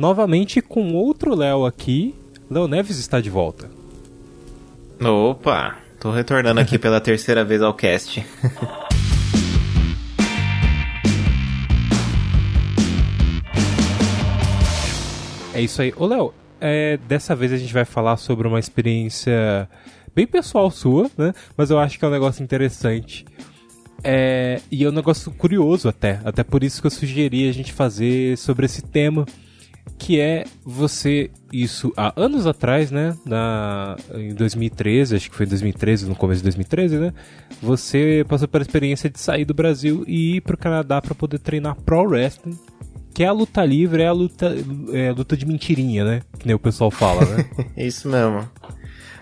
novamente com outro Léo aqui. Léo Neves está de volta. Opa, tô retornando aqui pela terceira vez ao cast. é isso aí. Ô Léo, é, dessa vez a gente vai falar sobre uma experiência bem pessoal sua, né? Mas eu acho que é um negócio interessante. É, e é um negócio curioso até. Até por isso que eu sugeri a gente fazer sobre esse tema. Que é você, isso há anos atrás, né? Na, em 2013, acho que foi em 2013, no começo de 2013, né? Você passou pela experiência de sair do Brasil e ir pro Canadá para poder treinar Pro Wrestling que é a luta livre, é a luta, é a luta de mentirinha, né? Que nem o pessoal fala, né? Isso mesmo.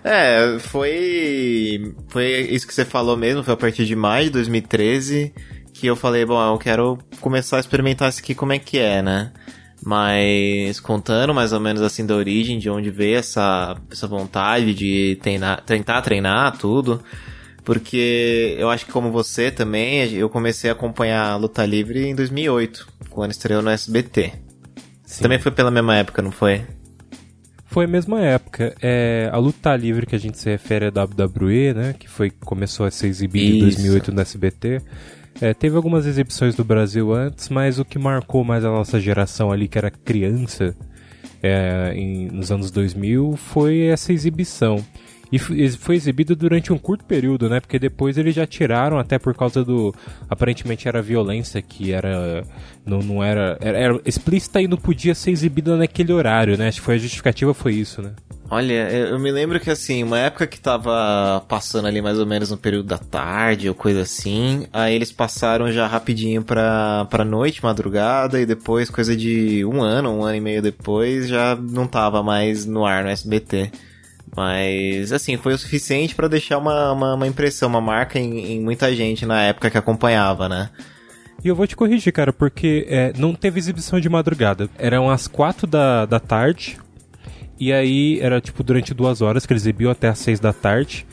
É, foi. Foi isso que você falou mesmo, foi a partir de maio de 2013 que eu falei, bom, eu quero começar a experimentar isso aqui como é que é, né? Mas contando mais ou menos assim da origem, de onde veio essa, essa vontade de treinar, tentar treinar tudo. Porque eu acho que como você também, eu comecei a acompanhar a luta livre em 2008, quando estreou no SBT. Você também foi pela mesma época, não foi? Foi a mesma época. É, a luta livre que a gente se refere à WWE, né? Que foi, começou a ser exibida em 2008 no SBT. É, teve algumas exibições do Brasil antes, mas o que marcou mais a nossa geração ali, que era criança, é, em, nos anos 2000, foi essa exibição. E foi exibido durante um curto período, né? Porque depois eles já tiraram, até por causa do. Aparentemente era violência que era. Não, não era, era, era. explícita e não podia ser exibida naquele horário, né? Acho que foi a justificativa foi isso, né? Olha, eu me lembro que assim, uma época que tava passando ali mais ou menos no período da tarde ou coisa assim, aí eles passaram já rapidinho pra, pra noite, madrugada, e depois, coisa de um ano, um ano e meio depois, já não tava mais no ar no SBT. Mas, assim, foi o suficiente para deixar uma, uma, uma, impressão, uma marca em, em, muita gente na época que acompanhava, né? E eu vou te corrigir, cara, porque é, não teve exibição de madrugada. Eram as quatro da, da tarde, e aí era tipo durante duas horas que eles exibiam até as seis da tarde,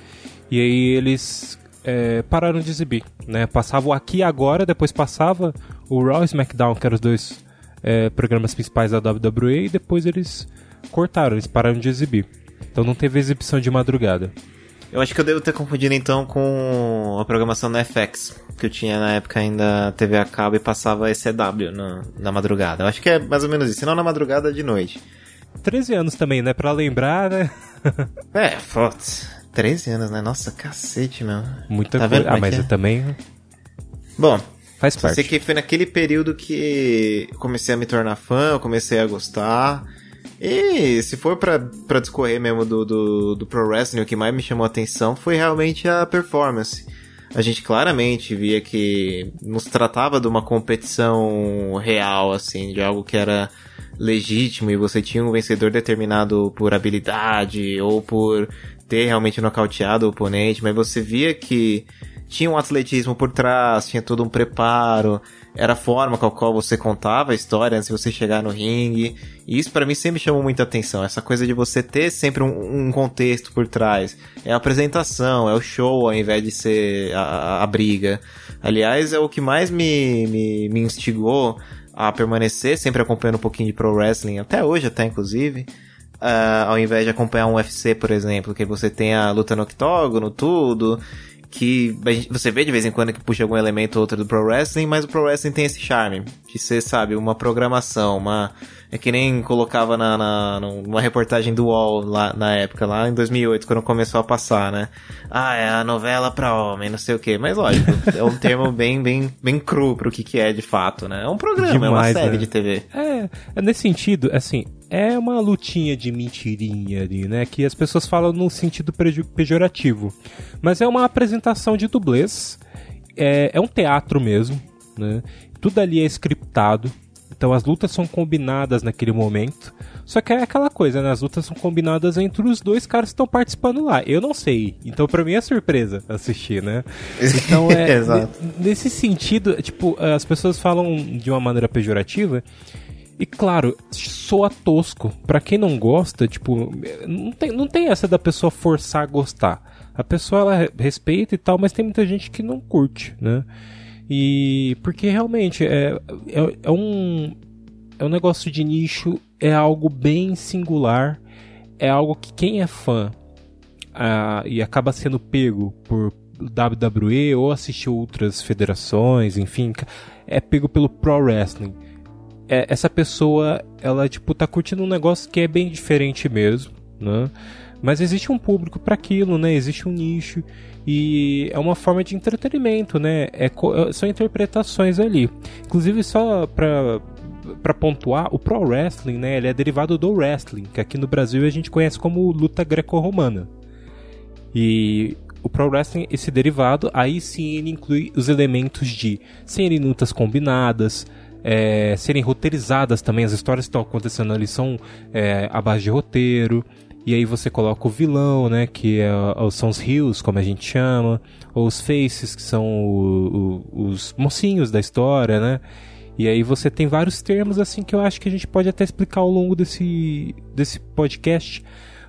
e aí eles é, pararam de exibir, né? Passavam aqui agora, depois passava o Raw e SmackDown, que eram os dois é, programas principais da WWE, e depois eles cortaram, eles pararam de exibir. Então não teve exibição de madrugada. Eu acho que eu devo ter confundido então com a programação da FX, que eu tinha na época ainda TV a cabo e passava ECW na, na madrugada. Eu acho que é mais ou menos isso, se não na madrugada de noite. 13 anos também, né? Pra lembrar, né? é, foda 13 anos, né? Nossa, cacete, meu. Muita tá coisa. Ah, é mas é? eu também. Bom, faz parte. Sei que foi naquele período que comecei a me tornar fã, eu comecei a gostar. E se for para discorrer mesmo do, do, do Pro Wrestling, o que mais me chamou a atenção foi realmente a performance. A gente claramente via que nos tratava de uma competição real, assim, de algo que era legítimo e você tinha um vencedor determinado por habilidade ou por ter realmente nocauteado o oponente, mas você via que tinha um atletismo por trás, tinha todo um preparo, era a forma com a qual você contava a história antes de você chegar no ringue. E isso para mim sempre chamou muita atenção. Essa coisa de você ter sempre um, um, contexto por trás. É a apresentação, é o show ao invés de ser a, a, a briga. Aliás, é o que mais me, me, me instigou a permanecer sempre acompanhando um pouquinho de pro wrestling, até hoje até inclusive. Uh, ao invés de acompanhar um UFC, por exemplo, que você tem a luta no octógono, tudo, que você vê de vez em quando que puxa algum elemento ou outro do pro wrestling, mas o pro wrestling tem esse charme de ser, sabe, uma programação, uma é que nem colocava na, na numa reportagem do UOL lá na época, lá em 2008, quando começou a passar, né? Ah, é a novela pra homem, não sei o quê. Mas lógico, é um termo bem, bem, bem cru pro que, que é de fato, né? É um programa, Demais, é uma série né? de TV. É, é, nesse sentido, assim, é uma lutinha de mentirinha ali, né? Que as pessoas falam no sentido pejorativo. Mas é uma apresentação de dublês. É, é um teatro mesmo, né? Tudo ali é scriptado. Então as lutas são combinadas naquele momento. Só que é aquela coisa, né? As lutas são combinadas entre os dois caras que estão participando lá. Eu não sei. Então para mim é surpresa assistir, né? Então é. nesse sentido, tipo, as pessoas falam de uma maneira pejorativa. E claro, soa tosco. Para quem não gosta, tipo, não tem, não tem essa da pessoa forçar a gostar. A pessoa ela respeita e tal, mas tem muita gente que não curte, né? E porque realmente é, é, é um é um negócio de nicho, é algo bem singular, é algo que quem é fã uh, e acaba sendo pego por WWE ou assistir outras federações, enfim, é pego pelo pro wrestling. É, essa pessoa, ela tipo tá curtindo um negócio que é bem diferente mesmo, né? Mas existe um público para aquilo, né? Existe um nicho e é uma forma de entretenimento, né? É, é são interpretações ali. Inclusive só para para pontuar, o pro wrestling, né, ele é derivado do wrestling, que aqui no Brasil a gente conhece como luta greco-romana. E o pro wrestling, esse derivado, aí sim ele inclui os elementos de serem lutas combinadas, é, serem roteirizadas também, as histórias que estão acontecendo ali são é, à base de roteiro. E aí você coloca o vilão, né, que é, são os rios, como a gente chama, ou os faces, que são o, o, os mocinhos da história, né? E aí você tem vários termos assim que eu acho que a gente pode até explicar ao longo desse, desse podcast.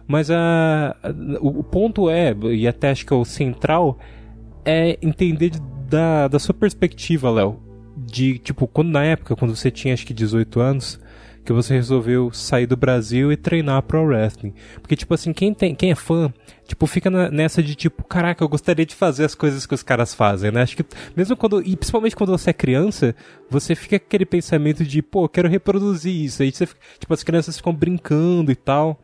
Mas a, a o, o, ponto é, e até acho que é o central, é entender da, da sua perspectiva, Léo. De, tipo, quando na época, quando você tinha acho que 18 anos, que você resolveu sair do Brasil e treinar pro wrestling. Porque, tipo assim, quem, tem, quem é fã, tipo, fica na, nessa de tipo, caraca, eu gostaria de fazer as coisas que os caras fazem, né? Acho que, mesmo quando, e principalmente quando você é criança, você fica com aquele pensamento de, pô, quero reproduzir isso. Aí você fica, tipo, as crianças ficam brincando e tal.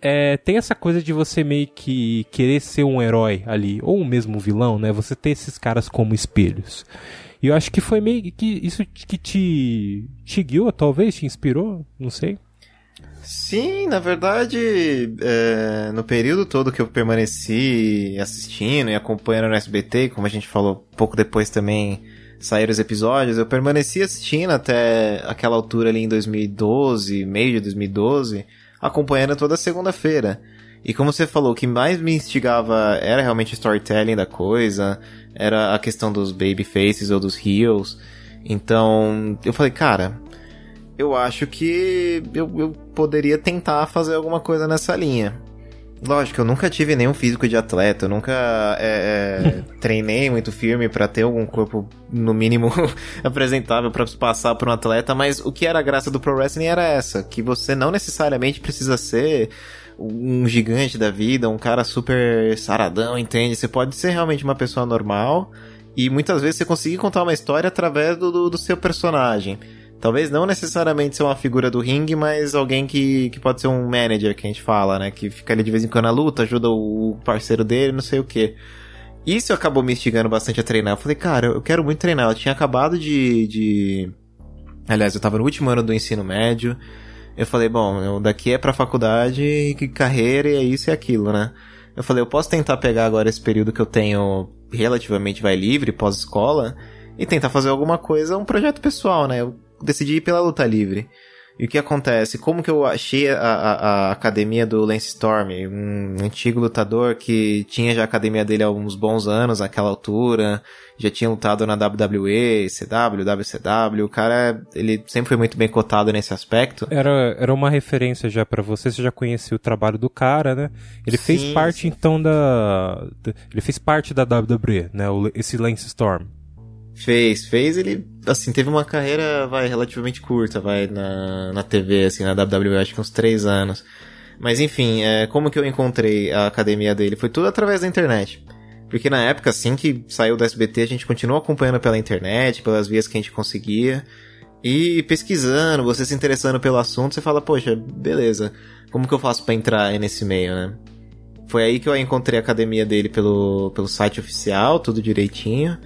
É, tem essa coisa de você meio que querer ser um herói ali, ou mesmo um vilão, né? Você ter esses caras como espelhos. E eu acho que foi meio que isso que te, te guiou, talvez, te inspirou, não sei. Sim, na verdade, é, no período todo que eu permaneci assistindo e acompanhando no SBT, como a gente falou pouco depois também saíram os episódios, eu permaneci assistindo até aquela altura ali em 2012, meio de 2012, acompanhando toda segunda-feira. E como você falou, o que mais me instigava era realmente o storytelling da coisa, era a questão dos baby faces ou dos heels. Então, eu falei, cara, eu acho que eu, eu poderia tentar fazer alguma coisa nessa linha. Lógico, eu nunca tive nenhum físico de atleta, eu nunca é, é, treinei muito firme para ter algum corpo, no mínimo, apresentável para passar por um atleta, mas o que era a graça do pro wrestling era essa, que você não necessariamente precisa ser um gigante da vida, um cara super saradão, entende? Você pode ser realmente uma pessoa normal e muitas vezes você conseguir contar uma história através do, do, do seu personagem. Talvez não necessariamente ser uma figura do ringue, mas alguém que, que pode ser um manager, que a gente fala, né? Que fica ali de vez em quando na luta, ajuda o parceiro dele, não sei o que. Isso acabou me instigando bastante a treinar. Eu falei, cara, eu quero muito treinar. Eu tinha acabado de. de... Aliás, eu tava no último ano do ensino médio. Eu falei, bom, eu daqui é pra faculdade, que carreira e é isso e aquilo, né? Eu falei, eu posso tentar pegar agora esse período que eu tenho relativamente vai livre, pós-escola, e tentar fazer alguma coisa, um projeto pessoal, né? Eu decidi ir pela luta livre. E o que acontece? Como que eu achei a, a, a, academia do Lance Storm? Um antigo lutador que tinha já a academia dele há uns bons anos, naquela altura, já tinha lutado na WWE, CW, WCW. O cara, ele sempre foi muito bem cotado nesse aspecto. Era, era uma referência já para você, você já conhecia o trabalho do cara, né? Ele sim, fez parte sim. então da. Ele fez parte da WWE, né? Esse Lance Storm. Fez, fez, ele, assim, teve uma carreira, vai, relativamente curta, vai, na, na TV, assim, na WWE, acho que uns três anos. Mas enfim, é, como que eu encontrei a academia dele? Foi tudo através da internet. Porque na época, assim que saiu do SBT, a gente continuou acompanhando pela internet, pelas vias que a gente conseguia. E pesquisando, você se interessando pelo assunto, você fala, poxa, beleza, como que eu faço para entrar nesse meio, né? Foi aí que eu encontrei a academia dele pelo, pelo site oficial, tudo direitinho.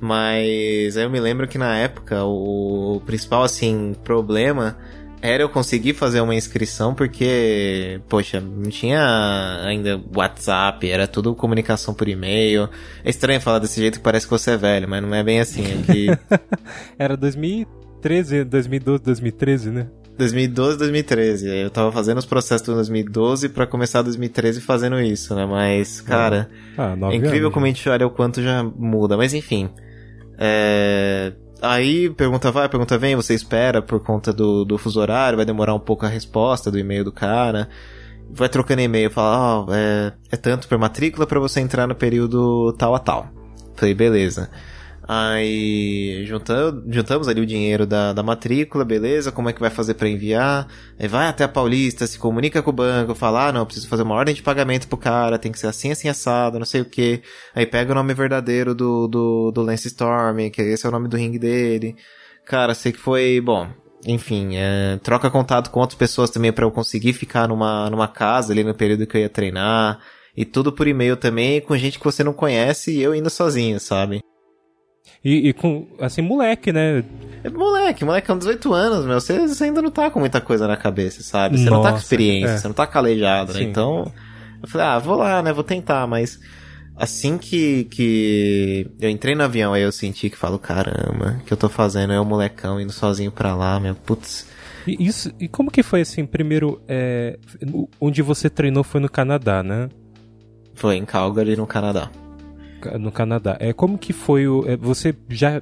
Mas eu me lembro que na época o principal, assim, problema era eu conseguir fazer uma inscrição porque, poxa, não tinha ainda WhatsApp, era tudo comunicação por e-mail. É estranho falar desse jeito que parece que você é velho, mas não é bem assim. É que... era 2013, 2012, 2013, né? 2012, 2013. Eu tava fazendo os processos de 2012 para começar 2013 fazendo isso, né? Mas, cara, ah, é incrível anos, como a gente olha o quanto já muda. Mas enfim. É... Aí pergunta vai, pergunta vem, você espera por conta do, do fuso horário, vai demorar um pouco a resposta do e-mail do cara. Vai trocando e-mail, fala, ó, oh, é, é tanto por matrícula para você entrar no período tal a tal. Falei, beleza. Aí juntamos, juntamos ali o dinheiro da, da matrícula, beleza? Como é que vai fazer para enviar? Aí vai até a Paulista, se comunica com o banco, fala, ah, não, preciso fazer uma ordem de pagamento pro cara, tem que ser assim, assim, assado, não sei o que. Aí pega o nome verdadeiro do, do, do Lance Storm, que esse é o nome do ringue dele. Cara, sei que foi, bom, enfim, é, troca contato com outras pessoas também para eu conseguir ficar numa, numa casa ali no período que eu ia treinar. E tudo por e-mail também, com gente que você não conhece e eu indo sozinho, sabe? E, e, com, assim, moleque, né? É moleque, moleque com 18 anos, meu. Você, você, ainda não tá com muita coisa na cabeça, sabe? Você Nossa, não tá com experiência, é. você não tá calejado, né? Então, eu falei, ah, vou lá, né? Vou tentar, mas assim que, que eu entrei no avião, aí eu senti que falo, caramba, o que eu tô fazendo? É o molecão indo sozinho pra lá, meu, putz. E, isso, e como que foi assim, primeiro, é, onde você treinou foi no Canadá, né? Foi em Calgary, no Canadá no Canadá. É como que foi o é, você já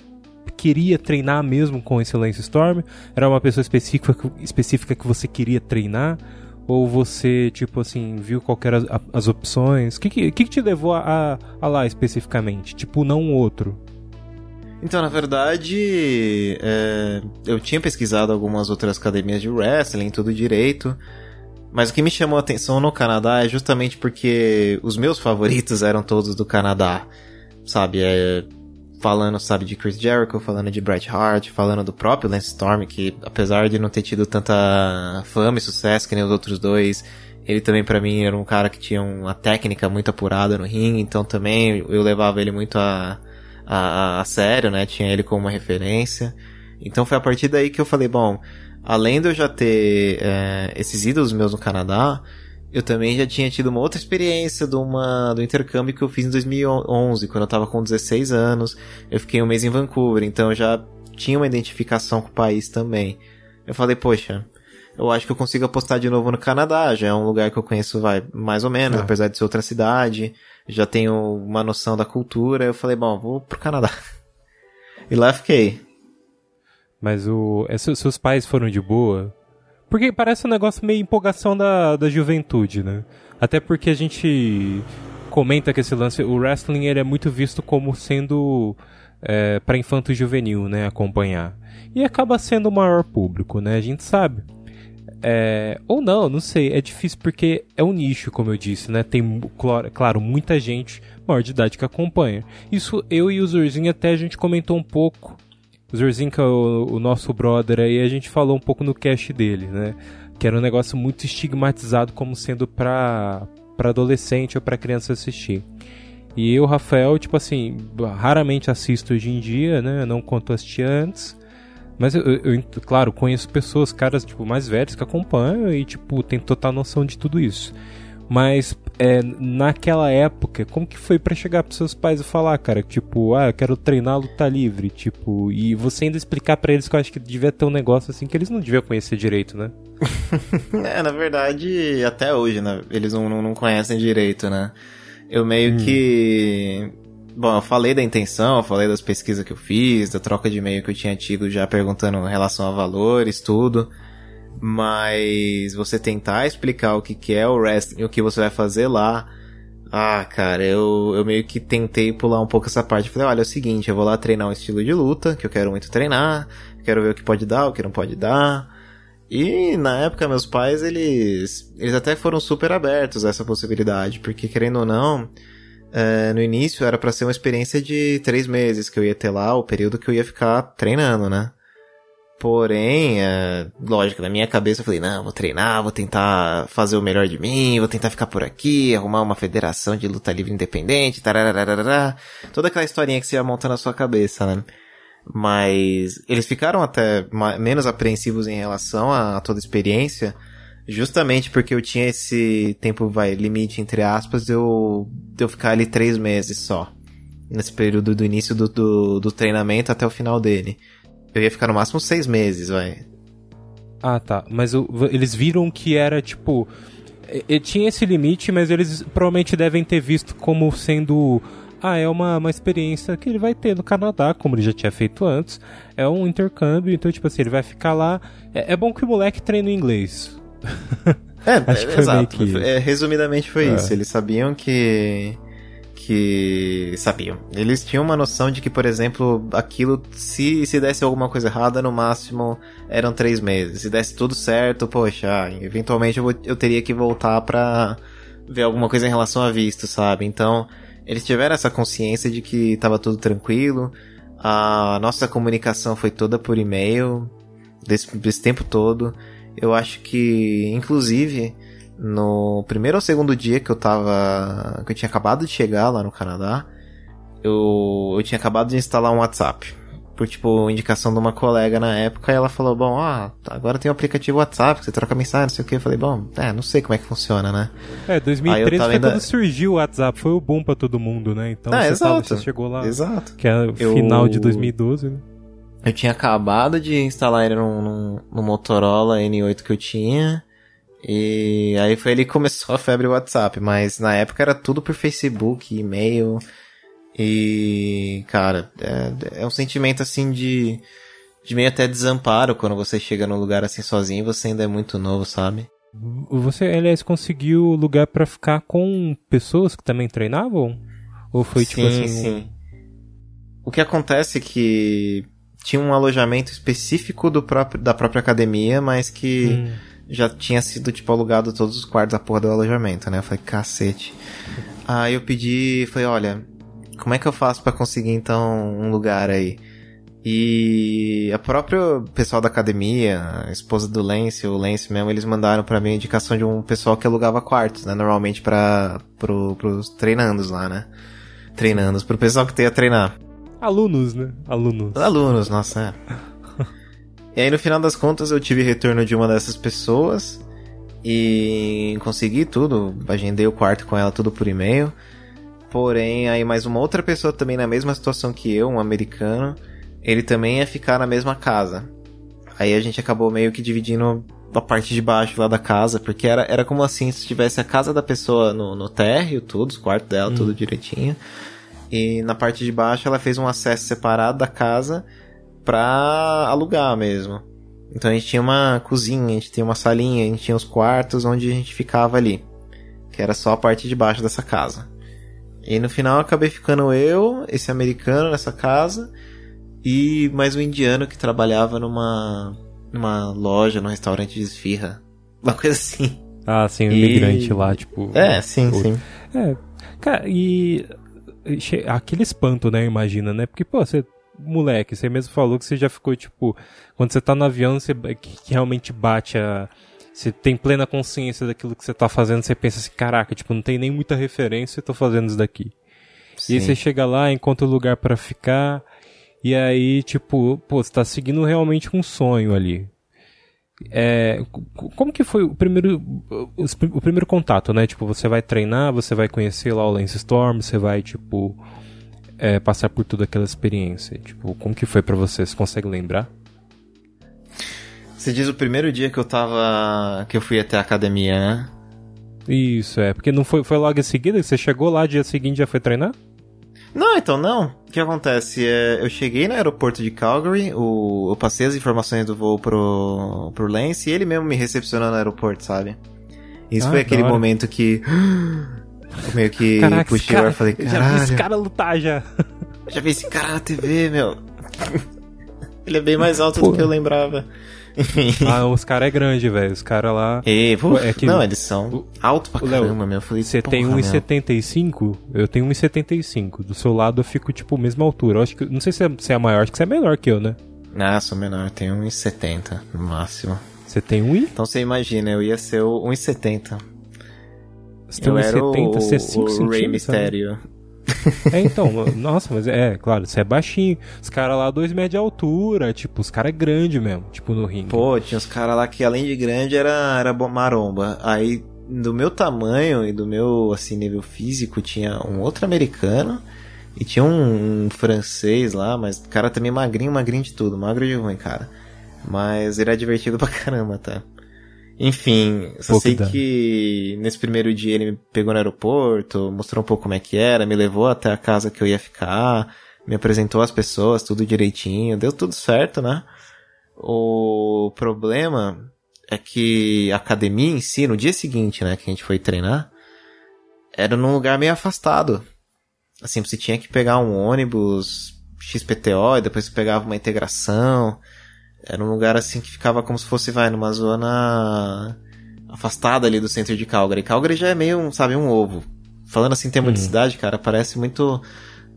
queria treinar mesmo com esse Lance Storm? Era uma pessoa específica específica que você queria treinar? Ou você, tipo assim, viu qualquer as, as opções? O que, que, que, te levou a, a, lá especificamente? Tipo, não outro? Então, na verdade, é, eu tinha pesquisado algumas outras academias de wrestling, tudo direito. Mas o que me chamou a atenção no Canadá é justamente porque os meus favoritos eram todos do Canadá. Sabe, é, falando, sabe, de Chris Jericho, falando de Bret Hart, falando do próprio Lance Storm, que apesar de não ter tido tanta fama e sucesso que nem os outros dois, ele também para mim era um cara que tinha uma técnica muito apurada no ringue, então também eu levava ele muito a, a, a sério, né? Tinha ele como uma referência. Então foi a partir daí que eu falei, bom, além de eu já ter é, esses ídolos meus no Canadá, eu também já tinha tido uma outra experiência de uma, do intercâmbio que eu fiz em 2011, quando eu tava com 16 anos. Eu fiquei um mês em Vancouver, então eu já tinha uma identificação com o país também. Eu falei, poxa, eu acho que eu consigo apostar de novo no Canadá, já é um lugar que eu conheço, vai, mais ou menos, é. apesar de ser outra cidade, já tenho uma noção da cultura. Eu falei, bom, vou pro Canadá. E lá fiquei. Mas o. É, seus pais foram de boa? Porque parece um negócio meio empolgação da, da juventude, né? Até porque a gente comenta que esse lance, o wrestling ele é muito visto como sendo é, para infanto juvenil, né? Acompanhar. E acaba sendo o maior público, né? A gente sabe. É, ou não, não sei. É difícil porque é um nicho, como eu disse, né? Tem, claro, muita gente maior de idade que acompanha. Isso eu e o Zurzinho até a gente comentou um pouco Zorzinka, o, o nosso brother aí, a gente falou um pouco no cast dele, né? Que era um negócio muito estigmatizado como sendo pra, pra adolescente ou pra criança assistir. E eu, Rafael, tipo assim, raramente assisto hoje em dia, né? não conto assistir antes. Mas eu, eu, eu, claro, conheço pessoas, caras, tipo, mais velhos que acompanham e, tipo, tem total noção de tudo isso. Mas é, naquela época, como que foi para chegar pros seus pais e falar, cara, tipo, ah, eu quero treinar luta livre, tipo, e você ainda explicar para eles que eu acho que devia ter um negócio assim que eles não deviam conhecer direito, né? é, na verdade, até hoje, né? Eles não, não, não conhecem direito, né? Eu meio hum. que. Bom, eu falei da intenção, eu falei das pesquisas que eu fiz, da troca de e-mail que eu tinha tido já perguntando em relação a valores, tudo. Mas você tentar explicar o que, que é o wrestling e o que você vai fazer lá. Ah, cara, eu, eu meio que tentei pular um pouco essa parte. Falei, olha, é o seguinte, eu vou lá treinar um estilo de luta, que eu quero muito treinar, quero ver o que pode dar, o que não pode dar. E na época meus pais, eles, eles até foram super abertos a essa possibilidade, porque querendo ou não, é, no início era para ser uma experiência de três meses que eu ia ter lá, o período que eu ia ficar treinando, né? Porém, é, lógico, na minha cabeça eu falei, não, vou treinar, vou tentar fazer o melhor de mim, vou tentar ficar por aqui, arrumar uma federação de luta livre independente, tararararara, toda aquela historinha que você ia montar na sua cabeça, né? Mas eles ficaram até menos apreensivos em relação a, a toda a experiência, justamente porque eu tinha esse tempo, vai, limite entre aspas, de eu, de eu ficar ali três meses só. Nesse período do início do, do, do treinamento até o final dele. Eu ia ficar no máximo seis meses, vai. Ah, tá. Mas o, eles viram que era tipo. E, tinha esse limite, mas eles provavelmente devem ter visto como sendo. Ah, é uma, uma experiência que ele vai ter no Canadá, como ele já tinha feito antes. É um intercâmbio, então, tipo assim, ele vai ficar lá. É, é bom que o moleque treine inglês. É, Acho que foi exato. Que... É, resumidamente foi é. isso. Eles sabiam que que sabiam. Eles tinham uma noção de que, por exemplo, aquilo, se, se desse alguma coisa errada, no máximo eram três meses. Se desse tudo certo, poxa, eventualmente eu, eu teria que voltar pra ver alguma coisa em relação a visto, sabe? Então, eles tiveram essa consciência de que estava tudo tranquilo. A nossa comunicação foi toda por e-mail, desse, desse tempo todo. Eu acho que, inclusive, no primeiro ou segundo dia que eu tava. que eu tinha acabado de chegar lá no Canadá, eu, eu tinha acabado de instalar um WhatsApp. Por, tipo, indicação de uma colega na época, e ela falou, bom, ó, agora tem o um aplicativo WhatsApp, que você troca mensagem, não sei o que. Eu falei, bom, é, não sei como é que funciona, né? É, 2013 foi ainda... quando surgiu o WhatsApp, foi o boom pra todo mundo, né? Então é, você, exato, tava, você chegou lá. Exato. Que é o eu... final de 2012, né? Eu tinha acabado de instalar ele no, no, no Motorola N8 que eu tinha. E aí foi ele que começou a febre WhatsApp, mas na época era tudo por Facebook, e-mail. E, cara, é, é um sentimento assim de, de meio até desamparo quando você chega num lugar assim sozinho e você ainda é muito novo, sabe? Você, aliás, conseguiu lugar para ficar com pessoas que também treinavam? Ou foi tipo sim, assim? Sim. O que acontece é que tinha um alojamento específico do próprio, da própria academia, mas que. Hum já tinha sido, tipo, alugado todos os quartos da porra do alojamento, né? Eu falei, cacete. Aí eu pedi, falei, olha, como é que eu faço para conseguir, então, um lugar aí? E a própria pessoal da academia, a esposa do Lance, o Lance mesmo, eles mandaram para mim a indicação de um pessoal que alugava quartos, né? Normalmente para pro, pros treinandos lá, né? Treinandos, pro pessoal que tem a treinar. Alunos, né? Alunos. Alunos, nossa, é. E aí no final das contas eu tive retorno de uma dessas pessoas e consegui tudo, agendei o quarto com ela tudo por e-mail. Porém, aí mais uma outra pessoa também na mesma situação que eu, um americano, ele também ia ficar na mesma casa. Aí a gente acabou meio que dividindo a parte de baixo lá da casa, porque era, era como assim se tivesse a casa da pessoa no, no térreo, tudo, os quartos dela, hum. tudo direitinho. E na parte de baixo ela fez um acesso separado da casa pra alugar mesmo. Então a gente tinha uma cozinha, a gente tinha uma salinha, a gente tinha os quartos onde a gente ficava ali. Que era só a parte de baixo dessa casa. E no final acabei ficando eu, esse americano nessa casa, e mais um indiano que trabalhava numa, numa loja, num restaurante de esfirra. Uma coisa assim. Ah, sim, um e... imigrante lá, tipo. É, sim, o... sim. É. Cara, e. Aquele espanto, né? Imagina, né? Porque, pô, você moleque, você mesmo falou que você já ficou, tipo, quando você tá no avião, você que, realmente bate a. Você tem plena consciência daquilo que você tá fazendo, você pensa assim, caraca, tipo, não tem nem muita referência e tô fazendo isso daqui. Sim. E aí você chega lá, encontra um lugar para ficar, e aí, tipo, pô, você tá seguindo realmente um sonho ali. É, como que foi o primeiro, o primeiro contato, né? Tipo, você vai treinar, você vai conhecer lá o Lance Storm, você vai, tipo, é, passar por toda aquela experiência? Tipo, como que foi para você? Você consegue lembrar? Você diz o primeiro dia que eu tava. que eu fui até a academia, né? Isso, é. Porque não foi, foi logo em seguida? Você chegou lá, dia seguinte já foi treinar? Não, então não. O que acontece? É, eu cheguei no aeroporto de Calgary, o, eu passei as informações do voo pro, pro Lance e ele mesmo me recepcionou no aeroporto, sabe? Isso ah, foi aquele momento que. meio que Caraca, puxei cara, e falei, caralho. Já vi esse cara lutar já. Já vi esse cara na TV, meu. Ele é bem mais alto Pô. do que eu lembrava. ah, os caras é grande, velho. Os caras lá. E, pô, é que, não, eles são altos pra caramba, meu. Você tem 1,75? Eu tenho 1,75. Do seu lado eu fico, tipo, mesma altura. Eu acho que, não sei se é, se é maior, acho que você é menor que eu, né? Ah, sou menor. Tenho 1,70 no máximo. Você tem 1? Então você imagina, eu ia ser o 1,70. Você tem 1,70, você é 5 centímetros. Rey Mysterio. É, então, nossa, mas é, claro, você é baixinho. Os caras lá, dois metros de altura, tipo, os caras é grande mesmo, tipo, no ringue. Pô, tinha os caras lá que além de grande era, era maromba. Aí, do meu tamanho e do meu, assim, nível físico, tinha um outro americano e tinha um, um francês lá, mas o cara também magrinho, magrinho de tudo, magro de ruim, cara. Mas ele é divertido pra caramba, tá? Enfim, só sei que nesse primeiro dia ele me pegou no aeroporto, mostrou um pouco como é que era, me levou até a casa que eu ia ficar, me apresentou as pessoas, tudo direitinho, deu tudo certo, né? O problema é que a academia em si, no dia seguinte, né, que a gente foi treinar, era num lugar meio afastado. Assim, você tinha que pegar um ônibus XPTO e depois você pegava uma integração. Era um lugar assim que ficava como se fosse, vai, numa zona afastada ali do centro de Calgary. Calgary já é meio, um, sabe, um ovo. Falando assim em termos uhum. de cidade, cara, parece muito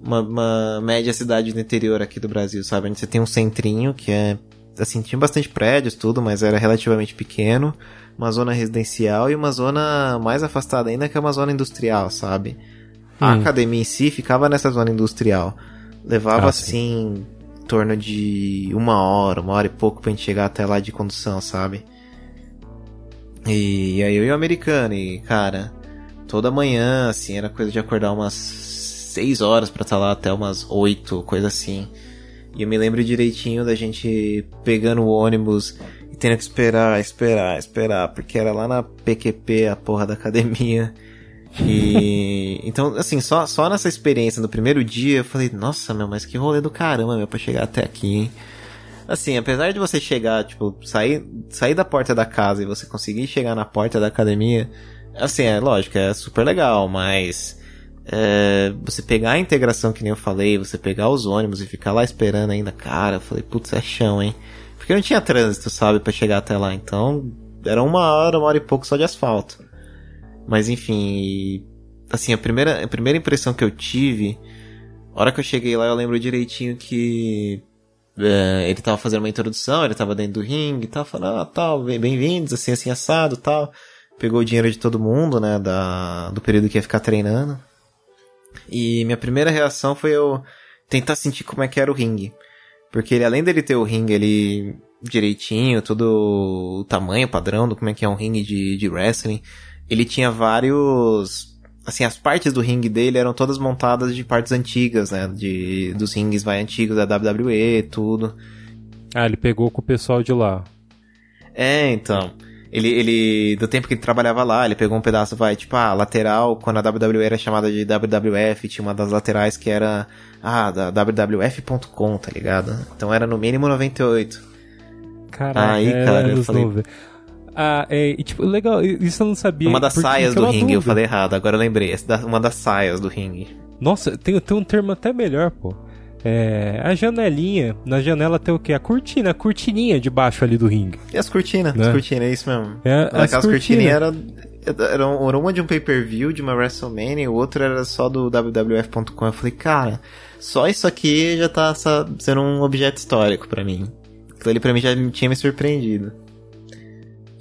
uma, uma, média cidade do interior aqui do Brasil, sabe? Onde você tem um centrinho que é, assim, tinha bastante prédios, tudo, mas era relativamente pequeno. Uma zona residencial e uma zona mais afastada ainda que é uma zona industrial, sabe? A hum. academia em si ficava nessa zona industrial. Levava, ah, assim, torno de uma hora, uma hora e pouco pra gente chegar até lá de condução, sabe? E aí eu e o americano, e cara, toda manhã, assim, era coisa de acordar umas 6 horas para estar lá até umas 8, coisa assim. E eu me lembro direitinho da gente pegando o ônibus e tendo que esperar, esperar, esperar, porque era lá na PQP, a porra da academia. E então, assim, só, só nessa experiência no primeiro dia eu falei, nossa, meu, mas que rolê do caramba, meu, pra chegar até aqui, hein? Assim, apesar de você chegar, tipo, sair, sair da porta da casa e você conseguir chegar na porta da academia, assim, é lógico, é super legal, mas é, você pegar a integração que nem eu falei, você pegar os ônibus e ficar lá esperando ainda, cara, eu falei, putz, é chão, hein? Porque não tinha trânsito, sabe, para chegar até lá, então era uma hora, uma hora e pouco só de asfalto. Mas enfim, assim, a primeira, a primeira impressão que eu tive, a hora que eu cheguei lá, eu lembro direitinho que é, ele tava fazendo uma introdução, ele tava dentro do ringue, tava falando, ah, tal, bem-vindos, assim, assim, assado, tal. Pegou o dinheiro de todo mundo, né, da, do período que ia ficar treinando. E minha primeira reação foi eu tentar sentir como é que era o ringue. Porque ele, além dele ter o ringue ali direitinho, todo o tamanho padrão do como é que é um ringue de, de wrestling, ele tinha vários assim, as partes do ringue dele eram todas montadas de partes antigas, né? De, dos rings vai antigos da WWE, tudo. Ah, ele pegou com o pessoal de lá. É, então. Ele, ele, do tempo que ele trabalhava lá, ele pegou um pedaço, vai, tipo, ah, lateral, quando a WWE era chamada de WWF, tinha uma das laterais que era, ah, da WWF.com, tá ligado? Então era no mínimo 98. Caralho, Aí, cara, eu falei... Ah, é, e tipo, legal, isso eu não sabia. Uma das saias do ringue, eu falei errado, agora eu lembrei. Uma das saias do ringue. Nossa, tem, tem um termo até melhor, pô. É, a janelinha, na janela tem o quê? A cortina, a cortininha de baixo ali do ringue. E as cortinas, né? as cortinas, é isso mesmo. É, Aquelas cortininhas eram era uma de um pay-per-view, de uma WrestleMania, o outro era só do WWF.com. Eu falei, cara, só isso aqui já tá sendo um objeto histórico para mim. Aquilo ali pra mim já tinha me surpreendido.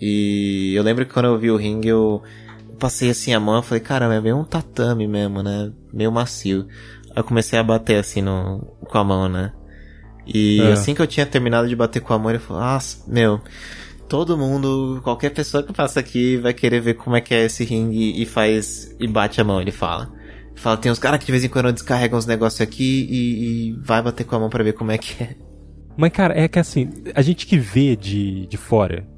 E eu lembro que quando eu vi o ringue, eu passei assim a mão e falei, caramba, é meio um tatame mesmo, né? Meio macio. Aí eu comecei a bater assim no, com a mão, né? E é. assim que eu tinha terminado de bater com a mão, ele falou, nossa, meu, todo mundo, qualquer pessoa que passa aqui vai querer ver como é que é esse ringue e faz, e bate a mão, ele fala. Ele fala, tem uns caras que de vez em quando descarregam uns negócios aqui e, e vai bater com a mão para ver como é que é. Mas, cara, é que assim, a gente que vê de, de fora,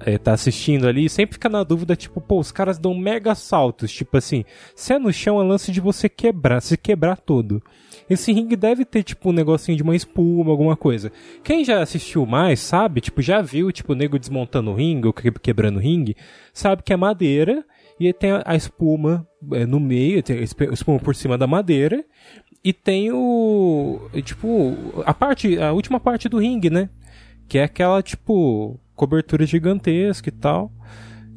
é, tá assistindo ali, sempre fica na dúvida, tipo, pô, os caras dão mega saltos, tipo assim, se é no chão é lance de você quebrar, se quebrar todo. Esse ringue deve ter, tipo, um negocinho de uma espuma, alguma coisa. Quem já assistiu mais, sabe, tipo, já viu, tipo, o nego desmontando o ringue, ou quebrando o ringue, sabe que é madeira, e tem a espuma é, no meio, tem a espuma por cima da madeira, e tem o, tipo, a parte, a última parte do ringue, né? Que é aquela, tipo, cobertura gigantesca e tal.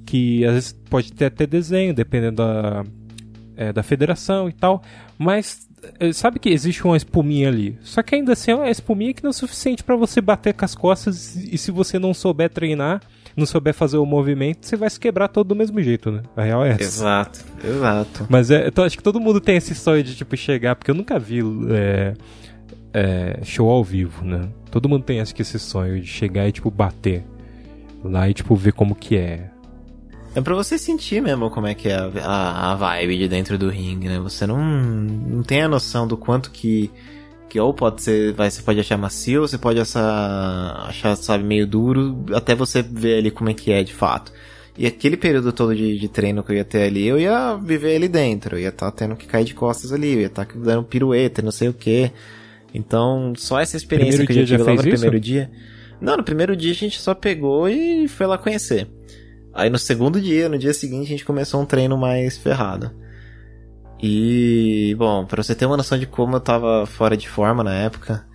Que às vezes pode ter até desenho, dependendo da, é, da federação e tal. Mas é, sabe que existe uma espuminha ali. Só que ainda assim é uma espuminha que não é suficiente para você bater com as costas. E se você não souber treinar, não souber fazer o movimento, você vai se quebrar todo do mesmo jeito, né? A real é essa. Exato, exato. Mas é, então, acho que todo mundo tem esse sonho de tipo chegar, porque eu nunca vi é, é, show ao vivo, né? Todo mundo tem acho que esse sonho de chegar e tipo bater lá e, tipo, ver como que é. É pra você sentir mesmo como é que é a, a, a vibe de dentro do ringue, né? Você não, não tem a noção do quanto que, que ou pode ser, vai, você pode achar macio, você pode achar, achar, sabe, meio duro, até você ver ali como é que é de fato. E aquele período todo de, de treino que eu ia ter ali, eu ia viver ali dentro, eu ia estar tá tendo que cair de costas ali, eu ia estar tá dando pirueta, não sei o que. Então, só essa experiência primeiro que eu já tive logo no primeiro dia não, no primeiro dia a gente só pegou e foi lá conhecer. Aí no segundo dia, no dia seguinte, a gente começou um treino mais ferrado. E, bom, pra você ter uma noção de como eu tava fora de forma na época,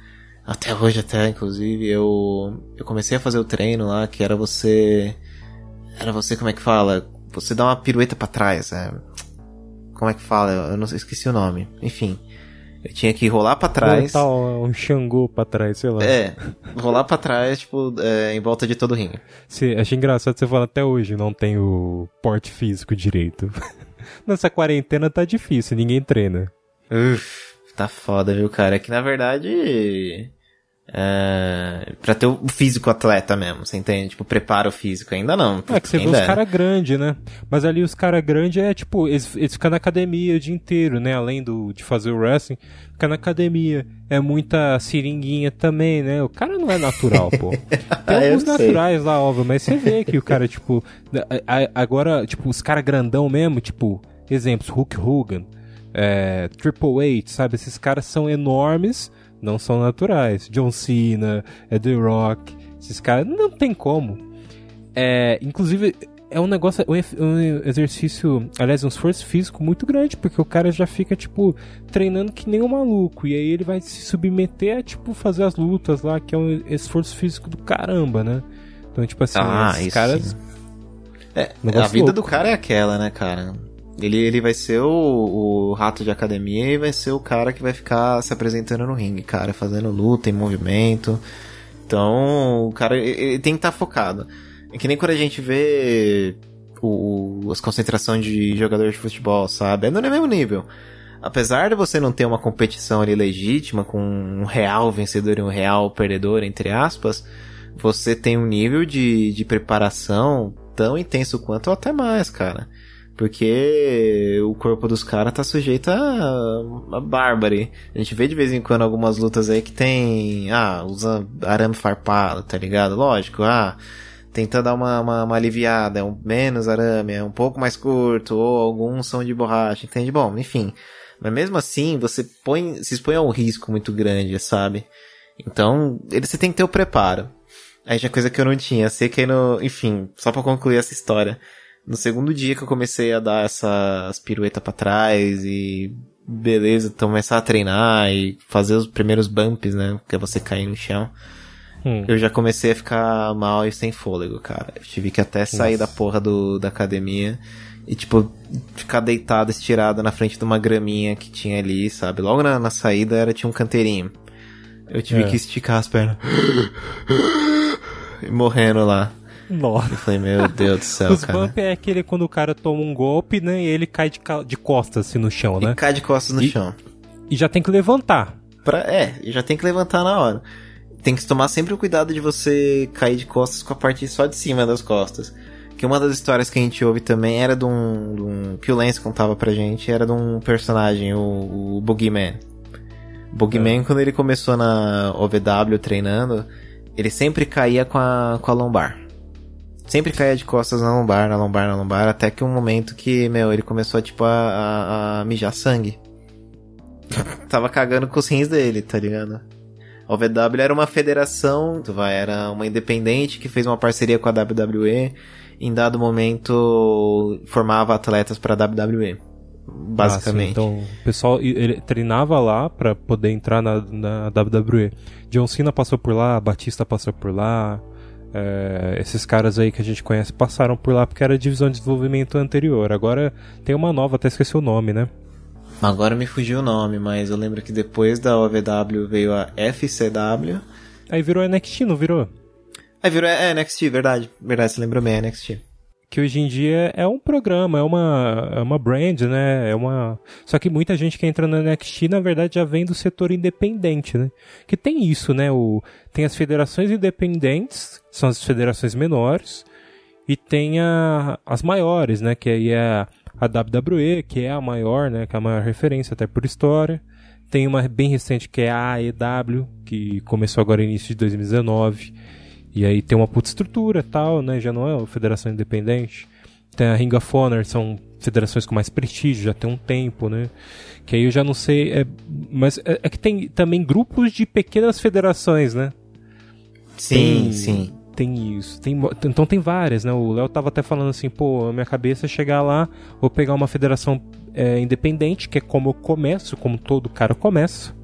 até hoje até, inclusive, eu, eu comecei a fazer o treino lá, que era você, era você, como é que fala? Você dá uma pirueta para trás, é, como é que fala? Eu não sei, esqueci o nome. Enfim, eu tinha que rolar para trás. Botar um Xangô pra trás, sei lá. É, rolar para trás, tipo, é, em volta de todo o ringue. Sim, achei engraçado você falar até hoje, não tem o porte físico direito. Nessa quarentena tá difícil, ninguém treina. Uf, tá foda, viu, cara? É que na verdade. É, pra ter o físico atleta mesmo, você entende? Tipo, preparo físico, ainda não. É que você vê os caras grandes, né? Mas ali os caras grandes é tipo, eles, eles ficam na academia o dia inteiro, né? Além do, de fazer o wrestling, fica na academia. É muita seringuinha também, né? O cara não é natural, pô. Tem alguns naturais lá, óbvio, mas você vê que o cara, tipo. Agora, tipo, os caras grandão mesmo, tipo, exemplos, Hulk Hogan, é, Triple H, sabe? Esses caras são enormes não são naturais. John Cena, é The Rock, esses caras não tem como. É, inclusive, é um negócio, um exercício, aliás, um esforço físico muito grande, porque o cara já fica, tipo, treinando que nem um maluco, e aí ele vai se submeter a, tipo, fazer as lutas lá, que é um esforço físico do caramba, né? Então, tipo assim, ah, esses caras... É, a vida louco. do cara é aquela, né, cara? Ele, ele vai ser o, o rato de academia e vai ser o cara que vai ficar se apresentando no ringue, cara, fazendo luta em movimento. Então, o cara ele tem que estar tá focado. É que nem quando a gente vê o, as concentrações de jogadores de futebol, sabe? É no mesmo nível. Apesar de você não ter uma competição ali legítima com um real vencedor e um real perdedor, entre aspas, você tem um nível de, de preparação tão intenso quanto ou até mais, cara. Porque o corpo dos caras tá sujeito a, a. A gente vê de vez em quando algumas lutas aí que tem. Ah, usa arame farpado, tá ligado? Lógico, ah, tenta dar uma, uma, uma aliviada, é um menos arame, é um pouco mais curto, ou alguns são de borracha, entende? Bom, enfim. Mas mesmo assim, você põe, se expõe a um risco muito grande, sabe? Então, ele, você tem que ter o preparo. Aí já coisa que eu não tinha. Sei que aí no. Enfim, só pra concluir essa história. No segundo dia que eu comecei a dar essas piruetas para trás e beleza, começar a treinar e fazer os primeiros bumps, né? Que é você cair no chão. Hum. Eu já comecei a ficar mal e sem fôlego, cara. Eu tive que até sair Nossa. da porra do, da academia e, tipo, ficar deitado, estirado na frente de uma graminha que tinha ali, sabe? Logo na, na saída era, tinha um canteirinho. Eu tive é. que esticar as pernas. e morrendo lá. Nossa. Eu falei, meu Deus do céu, Os cara. bump é aquele quando o cara toma um golpe, né? E ele cai de, de costas assim no chão, né? E cai de costas no e, chão. E já tem que levantar. Pra, é, e já tem que levantar na hora. Tem que tomar sempre o cuidado de você cair de costas com a parte só de cima das costas. Que uma das histórias que a gente ouve também era de um. De um que o Lance contava pra gente, era de um personagem, o, o Boogeyman. Boogeyman, é. quando ele começou na OVW treinando, ele sempre caía com a, com a lombar sempre caía de costas na lombar, na lombar, na lombar, até que um momento que, meu, ele começou, tipo, a, a, a mijar sangue. Tava cagando com os rins dele, tá ligado? A OVW era uma federação, vai, era uma independente que fez uma parceria com a WWE. Em dado momento, formava atletas para a WWE. Basicamente. Ah, então, o pessoal ele treinava lá para poder entrar na, na WWE. John Cena passou por lá, Batista passou por lá, é, esses caras aí que a gente conhece passaram por lá porque era a divisão de desenvolvimento anterior. Agora tem uma nova, até esqueci o nome, né? Agora me fugiu o nome, mas eu lembro que depois da OVW veio a FCW. Aí virou NXT, não virou? Aí virou é, NXT, verdade. Verdade, você lembrou bem, NXT que hoje em dia é um programa, é uma, é uma brand, né? É uma... Só que muita gente que entra no NXT, na verdade, já vem do setor independente, né? Que tem isso, né? O... Tem as federações independentes, são as federações menores, e tem a... as maiores, né? Que aí é a WWE, que é a maior, né? Que é a maior referência, até por história. Tem uma bem recente que é a AEW, que começou agora início de 2019 e aí tem uma puta estrutura tal, né? Já não é uma federação independente. Tem a Ring of Honor, são federações com mais prestígio, já tem um tempo, né? Que aí eu já não sei. É, mas é, é que tem também grupos de pequenas federações, né? Sim, tem, sim. tem isso. Tem, então tem várias, né? O Léo tava até falando assim, pô, a minha cabeça é chegar lá, vou pegar uma federação é, independente, que é como eu começo, como todo cara começa.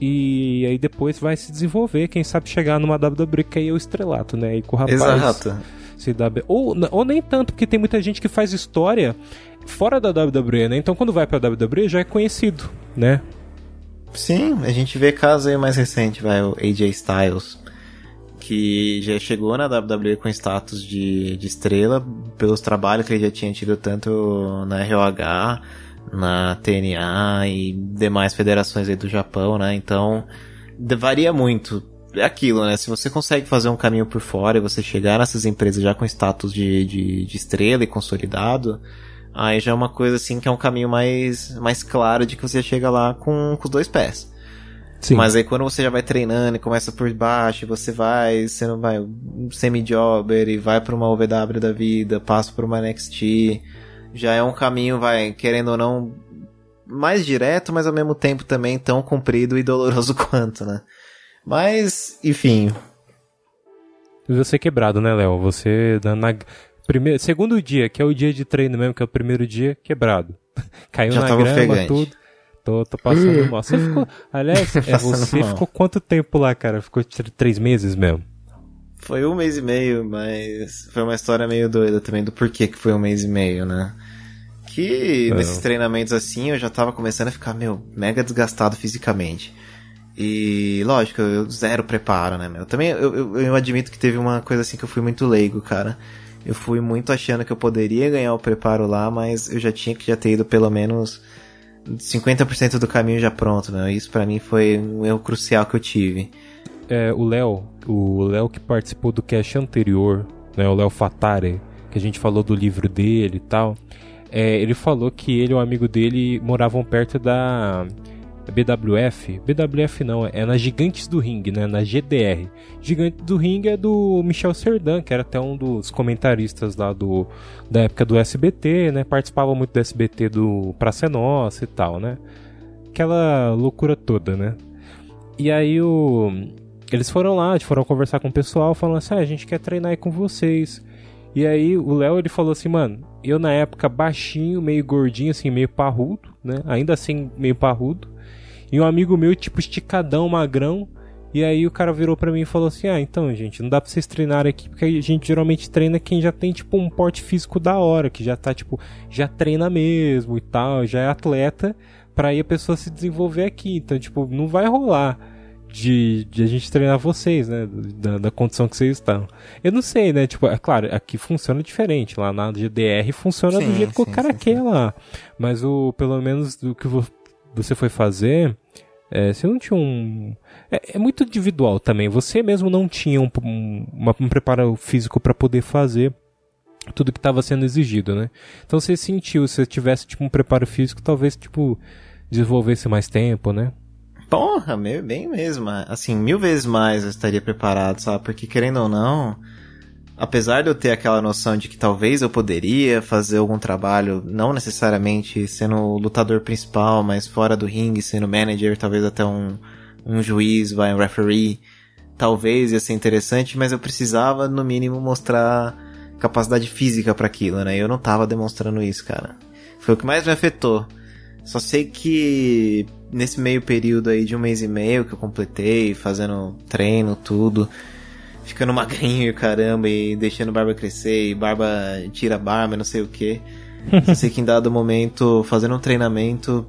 E aí depois vai se desenvolver, quem sabe chegar numa WWE que aí é o estrelato, né? E com o rapaz. Exato. Se dá bem. Ou, ou nem tanto, porque tem muita gente que faz história fora da WWE, né? Então quando vai pra WWE já é conhecido, né? Sim, a gente vê caso aí mais recente, vai, o AJ Styles, que já chegou na WWE com status de, de estrela pelos trabalhos que ele já tinha tido tanto na ROH, na TNA e demais federações aí do Japão, né? Então, varia muito. É aquilo, né? Se você consegue fazer um caminho por fora e você chegar nessas empresas já com status de, de, de estrela e consolidado, Aí já é uma coisa assim que é um caminho mais, mais claro de que você chega lá com, com os dois pés. Sim. Mas aí quando você já vai treinando e começa por baixo, você vai, você não vai um semi-jobber e vai para uma OVW da vida, passa por uma NXT, já é um caminho, vai, querendo ou não, mais direto, mas ao mesmo tempo também tão comprido e doloroso quanto, né? Mas, enfim. Você quebrado, né, Léo? Você na, Primeiro, segundo dia, que é o dia de treino mesmo, que é o primeiro dia, quebrado. Caiu Já na grama, ofegante. tudo. Tô, tô passando mal. Você ficou. Aliás, é, você mal. ficou quanto tempo lá, cara? Ficou três meses mesmo? Foi um mês e meio, mas foi uma história meio doida também do porquê que foi um mês e meio, né? Que Não. nesses treinamentos assim eu já tava começando a ficar, meu, mega desgastado fisicamente. E lógico, eu zero preparo, né, meu? Também eu, eu, eu admito que teve uma coisa assim que eu fui muito leigo, cara eu fui muito achando que eu poderia ganhar o preparo lá, mas eu já tinha que já ter ido pelo menos 50% do caminho já pronto, né? Isso para mim foi um erro crucial que eu tive. É, o Léo, o Léo que participou do cast anterior, né, o Léo Fatare, que a gente falou do livro dele e tal, é, ele falou que ele e o amigo dele moravam perto da BWF, BWF não, é na Gigantes do Ring, né, na GDR. Gigantes do Ring é do Michel Serdan, que era até um dos comentaristas lá do da época do SBT, né, participava muito do SBT do Praça é Nossa e tal, né. Aquela loucura toda, né. E aí o eles foram lá, foram conversar com o pessoal, falando assim: ah, a gente quer treinar aí com vocês. E aí o Léo ele falou assim, mano, eu na época baixinho, meio gordinho, assim, meio parrudo, né? Ainda assim, meio parrudo. E um amigo meu, tipo, esticadão, magrão. E aí o cara virou para mim e falou assim: Ah, então, gente, não dá pra vocês treinarem aqui, porque a gente geralmente treina quem já tem, tipo, um porte físico da hora, que já tá, tipo, já treina mesmo e tal, já é atleta, pra aí a pessoa se desenvolver aqui. Então, tipo, não vai rolar de, de a gente treinar vocês, né? Da, da condição que vocês estão. Eu não sei, né? Tipo, é claro, aqui funciona diferente. Lá na GDR funciona sim, do jeito sim, que o cara sim, quer lá. Mas o, pelo menos do que você foi fazer, é, você não tinha um. É, é, muito individual também. Você mesmo não tinha um, um, um preparo físico para poder fazer tudo que estava sendo exigido, né? Então você sentiu, se você tivesse tipo um preparo físico, talvez tipo desenvolvesse mais tempo, né? Porra, bem mesmo. Assim, mil vezes mais eu estaria preparado, sabe? Porque querendo ou não, apesar de eu ter aquela noção de que talvez eu poderia fazer algum trabalho, não necessariamente sendo o lutador principal, mas fora do ringue, sendo manager, talvez até um, um juiz, vai, um referee, talvez ia ser interessante, mas eu precisava, no mínimo, mostrar capacidade física para aquilo, né? Eu não tava demonstrando isso, cara. Foi o que mais me afetou. Só sei que nesse meio período aí de um mês e meio que eu completei, fazendo treino, tudo, ficando magrinho e caramba, e deixando barba crescer, e barba tira barba, não sei o que. Só sei que em dado momento, fazendo um treinamento,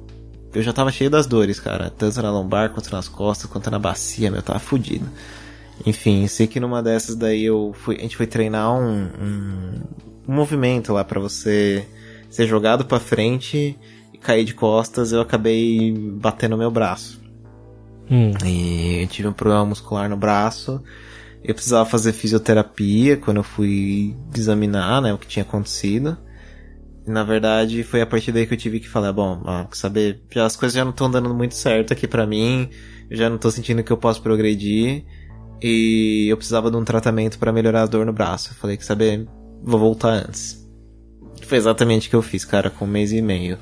eu já tava cheio das dores, cara. Tanto na lombar, quanto nas costas, quanto na bacia, meu, tava fudido. Enfim, sei que numa dessas daí eu fui, a gente foi treinar um, um, um movimento lá para você ser jogado para frente cair de costas, eu acabei batendo meu braço. Hum. E eu tive um problema muscular no braço eu precisava fazer fisioterapia quando eu fui examinar, né, o que tinha acontecido. E, na verdade, foi a partir daí que eu tive que falar, bom, ó, saber, já as coisas já não estão dando muito certo aqui para mim, eu já não tô sentindo que eu posso progredir e eu precisava de um tratamento para melhorar a dor no braço. Eu falei que saber, vou voltar antes. Foi exatamente o que eu fiz, cara, com um mês e meio.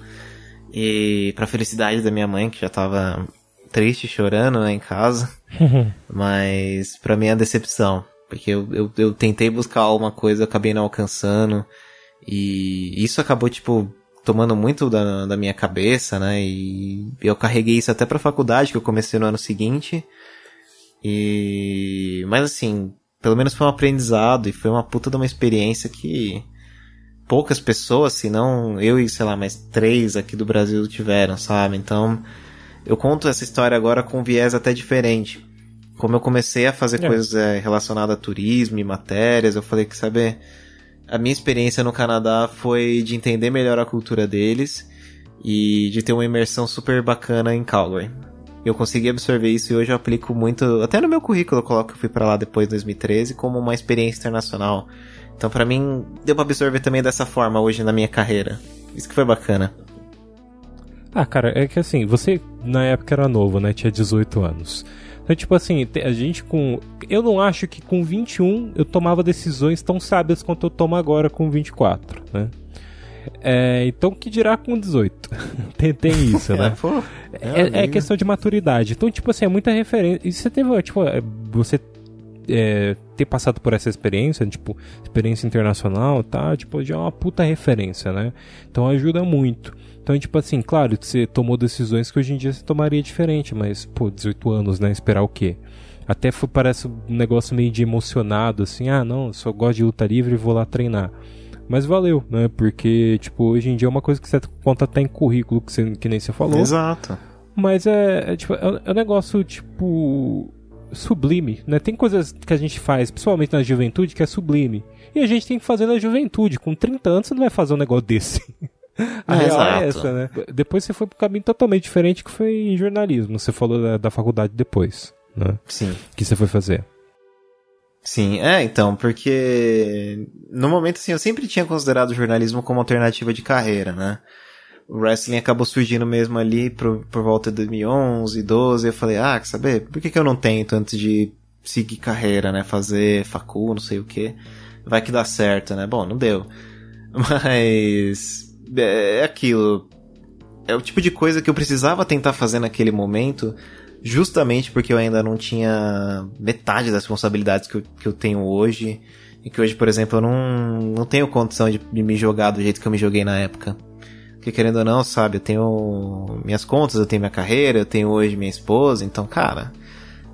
E pra felicidade da minha mãe, que já tava triste, chorando né, em casa. Mas para mim é decepção. Porque eu, eu, eu tentei buscar alguma coisa, acabei não alcançando. E isso acabou, tipo, tomando muito da, da minha cabeça, né? E eu carreguei isso até pra faculdade, que eu comecei no ano seguinte. E. Mas assim, pelo menos foi um aprendizado e foi uma puta de uma experiência que poucas pessoas, se não eu e sei lá, mais três aqui do Brasil tiveram, sabe? Então, eu conto essa história agora com um viés até diferente. Como eu comecei a fazer é. coisas é, relacionadas a turismo e matérias, eu falei que, sabe, a minha experiência no Canadá foi de entender melhor a cultura deles e de ter uma imersão super bacana em Calgary. Eu consegui absorver isso e hoje eu aplico muito, até no meu currículo eu coloco que eu fui para lá depois de 2013 como uma experiência internacional. Então para mim deu pra absorver também dessa forma hoje na minha carreira. Isso que foi bacana. Ah, cara, é que assim, você na época era novo, né? Tinha 18 anos. Então, tipo assim, a gente com. Eu não acho que com 21 eu tomava decisões tão sábias quanto eu tomo agora com 24, né? É, então, que dirá com 18? tem, tem isso, né? é, é, é, questão de maturidade. Então, tipo assim, é muita referência. E você teve, tipo, é, você é, ter passado por essa experiência, tipo, experiência internacional, tá? Tipo, já é uma puta referência, né? Então ajuda muito. Então, tipo assim, claro que você tomou decisões que hoje em dia você tomaria diferente, mas, pô, 18 anos, né? Esperar o quê? Até foi, parece um negócio meio de emocionado, assim, ah, não, só gosto de luta livre e vou lá treinar. Mas valeu, né? Porque, tipo, hoje em dia é uma coisa que você conta até em currículo, que, você, que nem você falou. Exato. Mas é, é tipo, é, é um negócio, tipo, sublime, né? Tem coisas que a gente faz, principalmente na juventude, que é sublime. E a gente tem que fazer na juventude. Com 30 anos você não vai fazer um negócio desse. A é, real é essa, né? Depois você foi para um caminho totalmente diferente que foi em jornalismo. Você falou da, da faculdade depois, né? Sim. que você foi fazer? Sim, é, então, porque no momento assim, eu sempre tinha considerado o jornalismo como alternativa de carreira, né? O wrestling acabou surgindo mesmo ali por, por volta de 2011, 12. Eu falei, ah, quer saber? Por que, que eu não tento antes de seguir carreira, né? Fazer facu, não sei o que. Vai que dá certo, né? Bom, não deu. Mas é, é aquilo. É o tipo de coisa que eu precisava tentar fazer naquele momento, justamente porque eu ainda não tinha metade das responsabilidades que eu, que eu tenho hoje. E que hoje, por exemplo, eu não, não tenho condição de, de me jogar do jeito que eu me joguei na época. Porque querendo ou não, sabe, eu tenho minhas contas, eu tenho minha carreira, eu tenho hoje minha esposa, então, cara,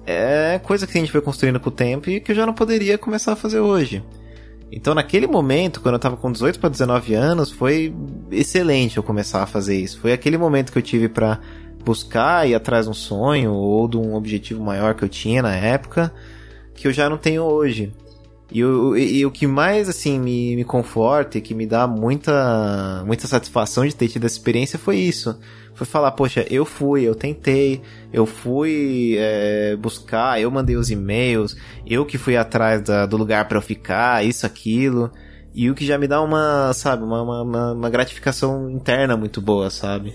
é coisa que a gente foi construindo com o tempo e que eu já não poderia começar a fazer hoje. Então, naquele momento, quando eu tava com 18 para 19 anos, foi excelente eu começar a fazer isso. Foi aquele momento que eu tive para buscar ir atrás de um sonho ou de um objetivo maior que eu tinha na época, que eu já não tenho hoje. E o, e, e o que mais, assim, me, me conforta e que me dá muita, muita satisfação de ter tido essa experiência foi isso. Foi falar, poxa, eu fui, eu tentei, eu fui é, buscar, eu mandei os e-mails, eu que fui atrás da, do lugar para eu ficar, isso, aquilo. E o que já me dá uma, sabe, uma, uma, uma gratificação interna muito boa, sabe?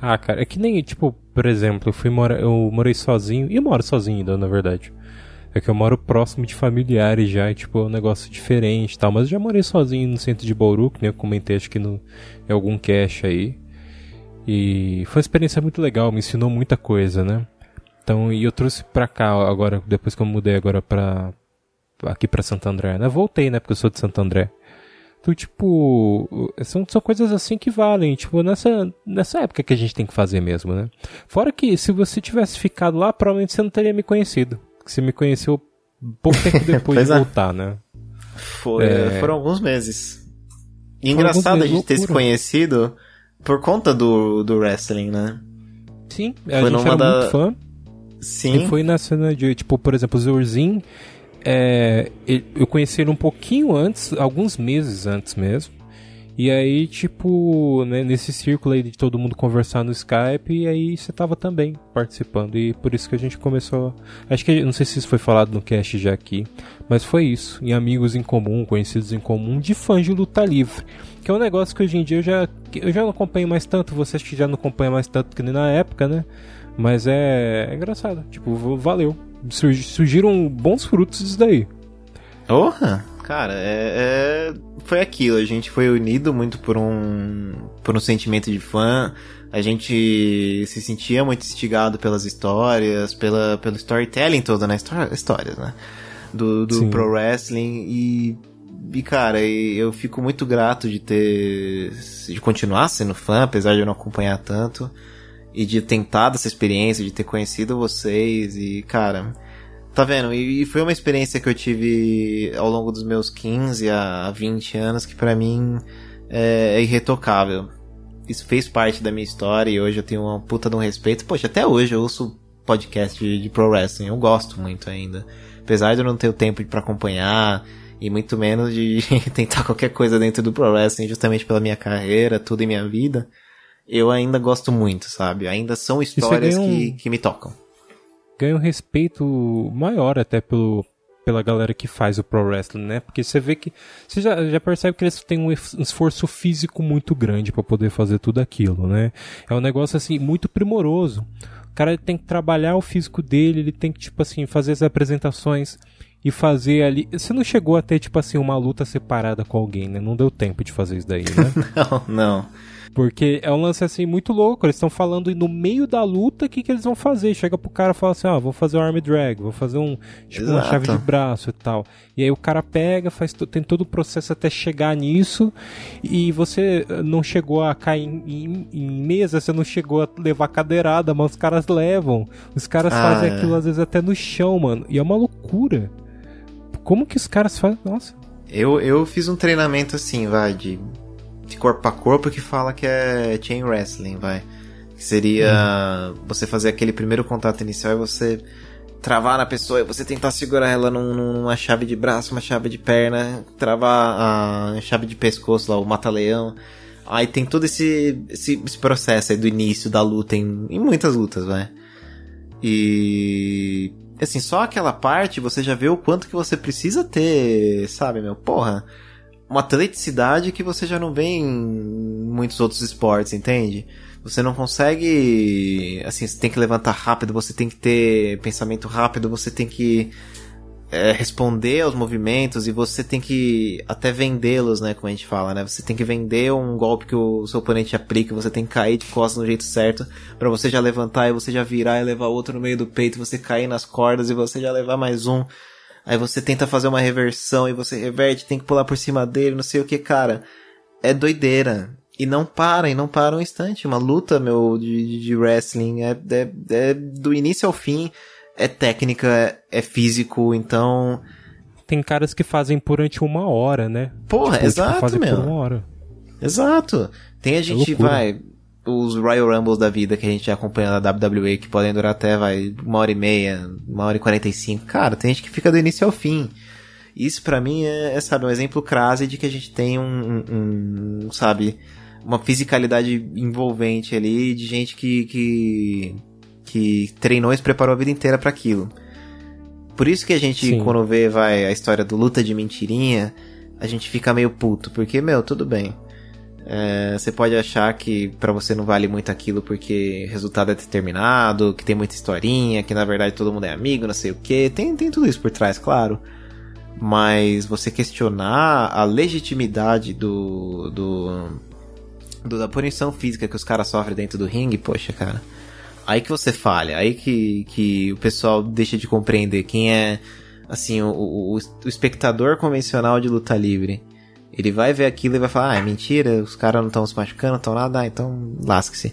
Ah, cara, é que nem, tipo, por exemplo, eu fui morar, eu morei sozinho, e eu moro sozinho ainda, na verdade. É que eu moro próximo de familiares já, e, tipo, é um negócio diferente e tal. Mas eu já morei sozinho no centro de Bauru, que nem eu comentei, acho que no, em algum cache aí. E foi uma experiência muito legal, me ensinou muita coisa, né? Então, e eu trouxe pra cá agora, depois que eu mudei agora pra. aqui pra Santo André, né? Voltei, né? Porque eu sou de Santo André. Então, tipo, são, são coisas assim que valem, tipo, nessa, nessa época que a gente tem que fazer mesmo, né? Fora que se você tivesse ficado lá, provavelmente você não teria me conhecido você me conheceu pouco tempo depois de é. voltar, né? Foi, é... Foram alguns meses. E engraçado meses, a gente ter se conhecido por conta do, do wrestling, né? Sim, a foi gente era da... muito fã. Sim. E foi na cena de, tipo, por exemplo, o Zurzin, é, eu conheci ele um pouquinho antes, alguns meses antes mesmo. E aí, tipo, né, nesse círculo aí de todo mundo conversar no Skype, e aí você tava também participando. E por isso que a gente começou. Acho que não sei se isso foi falado no cast já aqui, mas foi isso. Em amigos em comum, conhecidos em comum, de fãs de luta livre. Que é um negócio que hoje em dia eu já, eu já não acompanho mais tanto, vocês que já não acompanham mais tanto que nem na época, né? Mas é, é engraçado. Tipo, valeu. Surgiram bons frutos disso daí. Porra! Cara, é, é, foi aquilo. A gente foi unido muito por um, por um sentimento de fã. A gente se sentia muito instigado pelas histórias, pela, pelo storytelling todo, né? Histórias, né? do, do pro wrestling e, e cara, eu fico muito grato de ter de continuar sendo fã, apesar de eu não acompanhar tanto e de ter tentado essa experiência, de ter conhecido vocês e, cara, tá vendo? E, foi uma experiência que eu tive ao longo dos meus 15 a 20 anos que para mim é, é irretocável. Isso fez parte da minha história e hoje eu tenho uma puta de um respeito. Poxa, até hoje eu ouço podcast de, de pro wrestling, eu gosto muito ainda. Apesar de eu não ter o tempo para acompanhar e muito menos de tentar qualquer coisa dentro do pro wrestling justamente pela minha carreira, tudo em minha vida eu ainda gosto muito, sabe? Ainda são histórias um, que, que me tocam. Ganha um respeito maior até pelo, pela galera que faz o pro wrestling, né? Porque você vê que você já, já percebe que eles têm um esforço físico muito grande para poder fazer tudo aquilo, né? É um negócio assim muito primoroso. O cara tem que trabalhar o físico dele, ele tem que tipo assim fazer as apresentações e fazer ali. Você não chegou a ter tipo assim uma luta separada com alguém, né? Não deu tempo de fazer isso daí, né? não, não. Porque é um lance assim muito louco. Eles estão falando no meio da luta o que, que eles vão fazer. Chega pro cara e fala assim: ah, vou fazer um arm drag, vou fazer um tipo uma chave de braço e tal. E aí o cara pega, faz tem todo o processo até chegar nisso. E você eh, não chegou a cair em, em, em mesa, você não chegou a levar cadeirada, mas os caras levam. Os caras ah, fazem é. aquilo às vezes até no chão, mano. E é uma loucura. Como que os caras fazem? Nossa. Eu, eu fiz um treinamento assim, vai, de de corpo a corpo que fala que é chain wrestling, vai. Que seria uhum. você fazer aquele primeiro contato inicial e você travar na pessoa e você tentar segurar ela num, numa chave de braço, uma chave de perna, travar a chave de pescoço lá, o mata-leão. Aí tem todo esse, esse, esse, processo aí do início da luta em, em muitas lutas, vai. E assim, só aquela parte você já vê o quanto que você precisa ter, sabe, meu? Porra, uma atleticidade que você já não vê em muitos outros esportes, entende? Você não consegue. Assim, você tem que levantar rápido, você tem que ter pensamento rápido, você tem que é, responder aos movimentos e você tem que até vendê-los, né? Como a gente fala, né? Você tem que vender um golpe que o seu oponente aplica, você tem que cair de costas no jeito certo para você já levantar e você já virar e levar outro no meio do peito, você cair nas cordas e você já levar mais um. Aí você tenta fazer uma reversão e você reverte, tem que pular por cima dele, não sei o que, cara. É doideira. E não para, e não para um instante. Uma luta, meu, de, de wrestling é, é, é, do início ao fim. É técnica, é, é físico, então. Tem caras que fazem durante uma hora, né? Porra, tipo, exato, tipo, meu. Por uma hora. Exato. Tem a é gente, é vai, os Royal Rumbles da vida que a gente acompanha na WWE, que podem durar até, vai, uma hora e meia, uma hora e quarenta e cinco. Cara, tem gente que fica do início ao fim. Isso para mim é, é, sabe, um exemplo crase de que a gente tem um, um, um, sabe, uma fisicalidade envolvente ali de gente que, que, que treinou e se preparou a vida inteira para aquilo. Por isso que a gente, Sim. quando vê, vai, a história do luta de mentirinha, a gente fica meio puto, porque, meu, tudo bem. É, você pode achar que para você não vale muito aquilo porque o resultado é determinado, que tem muita historinha, que na verdade todo mundo é amigo, não sei o que. Tem, tem tudo isso por trás, claro. Mas você questionar a legitimidade do, do, do da punição física que os caras sofrem dentro do ringue, poxa, cara. Aí que você falha, aí que, que o pessoal deixa de compreender quem é, assim, o, o, o espectador convencional de luta livre ele vai ver aquilo e vai falar, ah, é mentira, os caras não estão se machucando, estão nada, ah, então lasque-se.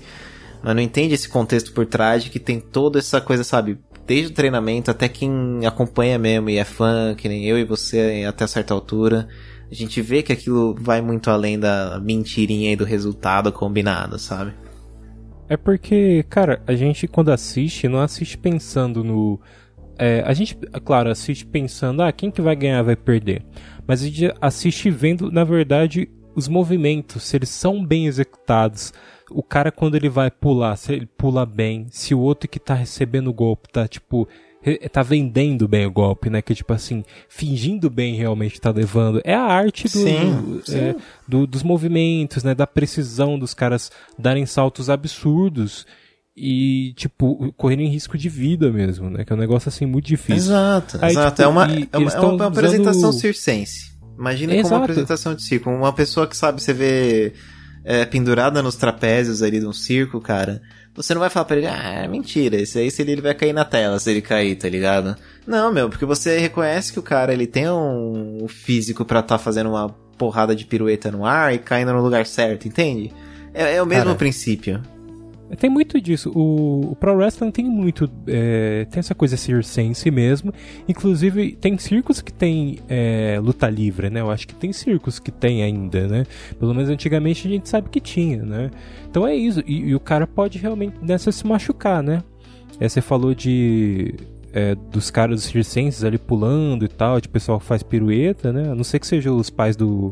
Mas não entende esse contexto por trás de que tem toda essa coisa, sabe? Desde o treinamento até quem acompanha mesmo e é fã, que nem eu e você até certa altura. A gente vê que aquilo vai muito além da mentirinha e do resultado combinado, sabe? É porque, cara, a gente quando assiste, não assiste pensando no. É, a gente, claro, assiste pensando, ah, quem que vai ganhar vai perder mas a gente assiste vendo, na verdade, os movimentos, se eles são bem executados. O cara, quando ele vai pular, se ele pula bem, se o outro que tá recebendo o golpe tá, tipo, tá vendendo bem o golpe, né? Que tipo assim, fingindo bem realmente tá levando. É a arte do, sim, sim. É, do, dos movimentos, né? Da precisão dos caras darem saltos absurdos e, tipo, correrem risco de vida mesmo, né? Que é um negócio, assim, muito difícil. Exato, Aí, exato. Tipo, é, uma, é, uma, é uma apresentação circense. Imagina como uma apresentação de circo. Uma pessoa que sabe, você vê é, pendurada nos trapézios ali de um circo, cara. Você não vai falar pra ele, ah, é mentira, esse aí se ele, ele vai cair na tela se ele cair, tá ligado? Não, meu, porque você reconhece que o cara ele tem um físico para estar tá fazendo uma porrada de pirueta no ar e caindo no lugar certo, entende? É, é o mesmo cara, princípio. Tem muito disso. O, o Pro Wrestling tem muito. É, tem essa coisa circense mesmo. Inclusive, tem circos que tem é, luta livre, né? Eu acho que tem circos que tem ainda, né? Pelo menos antigamente a gente sabe que tinha, né? Então é isso. E, e o cara pode realmente nessa se machucar, né? É, você falou de. É, dos caras circenses ali pulando e tal, de pessoal que faz pirueta, né? A não ser que sejam os pais do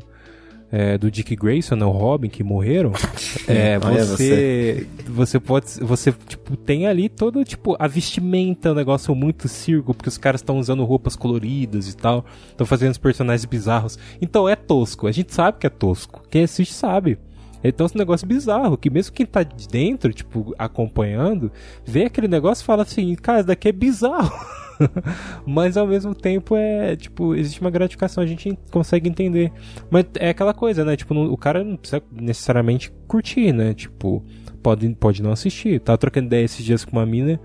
é, do Dick Grayson, né, o Robin, que morreram, é, você, você pode, você tipo tem ali todo tipo a vestimenta, um negócio muito circo, porque os caras estão usando roupas coloridas e tal, estão fazendo os personagens bizarros. Então é tosco, a gente sabe que é tosco. Quem assiste sabe. Então é um negócio bizarro, que mesmo quem tá de dentro, tipo, acompanhando, vê aquele negócio e fala assim, cara, isso daqui é bizarro. Mas ao mesmo tempo é, tipo, existe uma gratificação, a gente consegue entender. Mas é aquela coisa, né? Tipo, o cara não precisa necessariamente curtir, né? Tipo, pode, pode não assistir. Tava trocando ideia esses dias com uma mina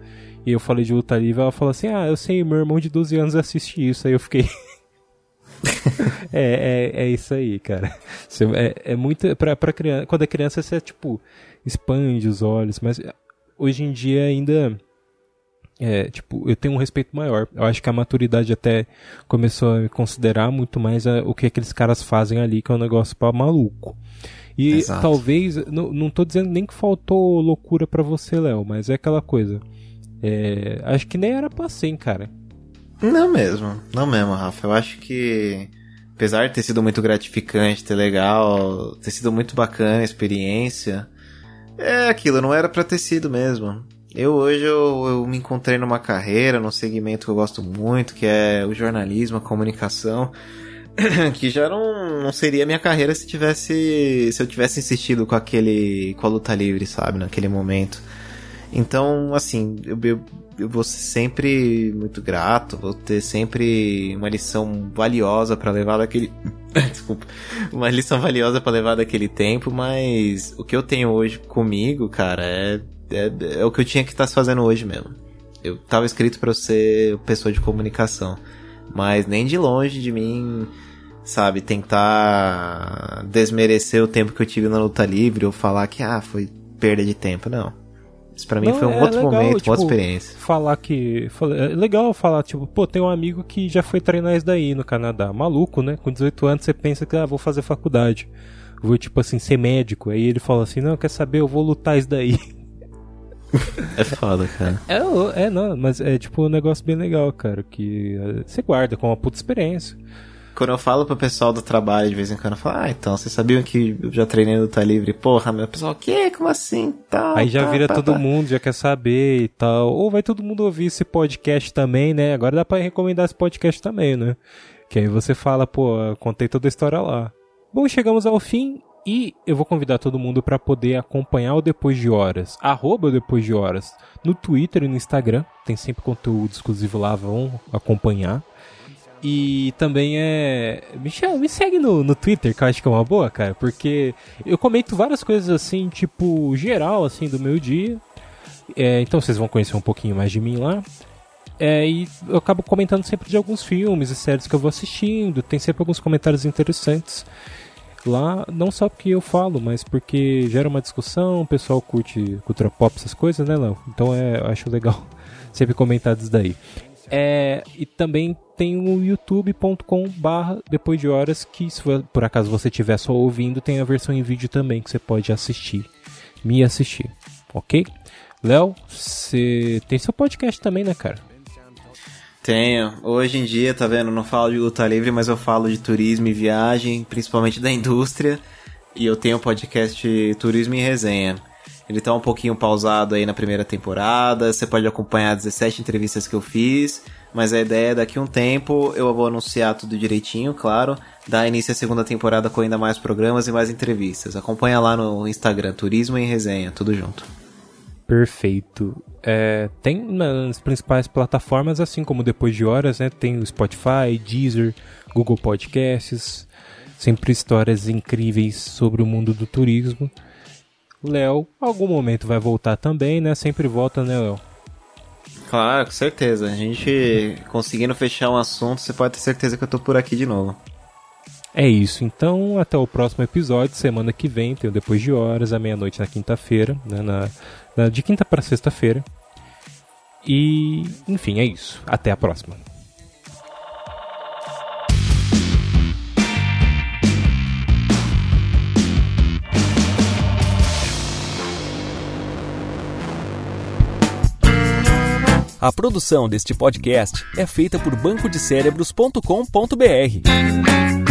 e eu falei de luta livre, ela falou assim: Ah, eu sei, meu irmão de 12 anos assiste isso. Aí eu fiquei. é, é, é isso aí, cara. É, é muito. Pra, pra criança. Quando é criança, você, tipo, expande os olhos, mas hoje em dia ainda é, tipo, eu tenho um respeito maior. Eu acho que a maturidade até começou a me considerar muito mais a, o que aqueles caras fazem ali, que é um negócio para maluco. E Exato. talvez, não, não tô dizendo nem que faltou loucura para você, Léo, mas é aquela coisa. É, acho que nem era pra ser, hein, cara. Não mesmo, não mesmo, Rafa. Eu acho que, apesar de ter sido muito gratificante, ter legal, ter sido muito bacana a experiência, é aquilo, não era pra ter sido mesmo. Eu hoje eu, eu, me encontrei numa carreira, num segmento que eu gosto muito, que é o jornalismo, a comunicação, que já não, não seria minha carreira se tivesse se eu tivesse insistido com aquele com a luta livre, sabe, naquele momento. Então, assim, eu, eu, eu vou ser sempre muito grato, vou ter sempre uma lição valiosa para levar daquele desculpa, uma lição valiosa para levar daquele tempo, mas o que eu tenho hoje comigo, cara, é é, é o que eu tinha que estar tá fazendo hoje mesmo. Eu tava escrito para ser pessoa de comunicação, mas nem de longe de mim, sabe, tentar desmerecer o tempo que eu tive na luta livre ou falar que ah, foi perda de tempo, não. Isso pra mim não, foi um é outro legal, momento, tipo, uma outra experiência. Falar que. É legal falar, tipo, pô, tem um amigo que já foi treinar isso daí no Canadá. Maluco, né? Com 18 anos você pensa que, ah, vou fazer faculdade. Vou, tipo assim, ser médico. Aí ele fala assim, não, quer saber, eu vou lutar isso daí. É foda, cara. É, é, não, mas é tipo um negócio bem legal, cara, que é, você guarda com uma puta experiência. Quando eu falo pro pessoal do trabalho, de vez em quando, eu falo, ah, então, vocês sabiam que eu já treinei no Tá Livre? Porra, meu pessoal, o quê? Como assim? Tal, Aí já tá, vira tá, todo tá. mundo, já quer saber e tal. Ou vai todo mundo ouvir esse podcast também, né? Agora dá pra recomendar esse podcast também, né? Que aí você fala, pô, contei toda a história lá. Bom, chegamos ao fim e eu vou convidar todo mundo para poder acompanhar o Depois de Horas, arroba Depois de Horas, no Twitter e no Instagram. Tem sempre conteúdo exclusivo lá, vão acompanhar. E também é. Me, me segue no, no Twitter, que eu acho que é uma boa, cara, porque eu comento várias coisas assim, tipo, geral, assim, do meu dia. É, então vocês vão conhecer um pouquinho mais de mim lá. É, e eu acabo comentando sempre de alguns filmes e séries que eu vou assistindo. Tem sempre alguns comentários interessantes lá, não só porque eu falo, mas porque gera uma discussão, o pessoal curte cultura pop, essas coisas, né, Léo? Então é, acho legal sempre comentar isso daí. É, e também tem o youtube.com barra depois de horas que se por acaso você estiver só ouvindo, tem a versão em vídeo também que você pode assistir, me assistir, ok? Léo, você tem seu podcast também, né, cara? Tenho. Hoje em dia, tá vendo? Não falo de luta livre, mas eu falo de turismo e viagem, principalmente da indústria. E eu tenho o podcast Turismo e Resenha. Ele tá um pouquinho pausado aí na primeira temporada. Você pode acompanhar 17 entrevistas que eu fiz. Mas a ideia é daqui a um tempo eu vou anunciar tudo direitinho, claro. Dar início à segunda temporada com ainda mais programas e mais entrevistas. Acompanha lá no Instagram, Turismo e Resenha, tudo junto. Perfeito. É, tem nas principais plataformas, assim como depois de horas, né? Tem o Spotify, Deezer, Google Podcasts, sempre histórias incríveis sobre o mundo do turismo. Léo, algum momento vai voltar também, né? Sempre volta, né, Léo? Claro, com certeza. A gente conseguindo fechar um assunto, você pode ter certeza que eu tô por aqui de novo. É isso, então até o próximo episódio, semana que vem, tem o Depois de Horas, à meia-noite na quinta-feira, né, na de quinta para sexta-feira. E, enfim, é isso. Até a próxima. A produção deste podcast é feita por bancodecerebros.com.br.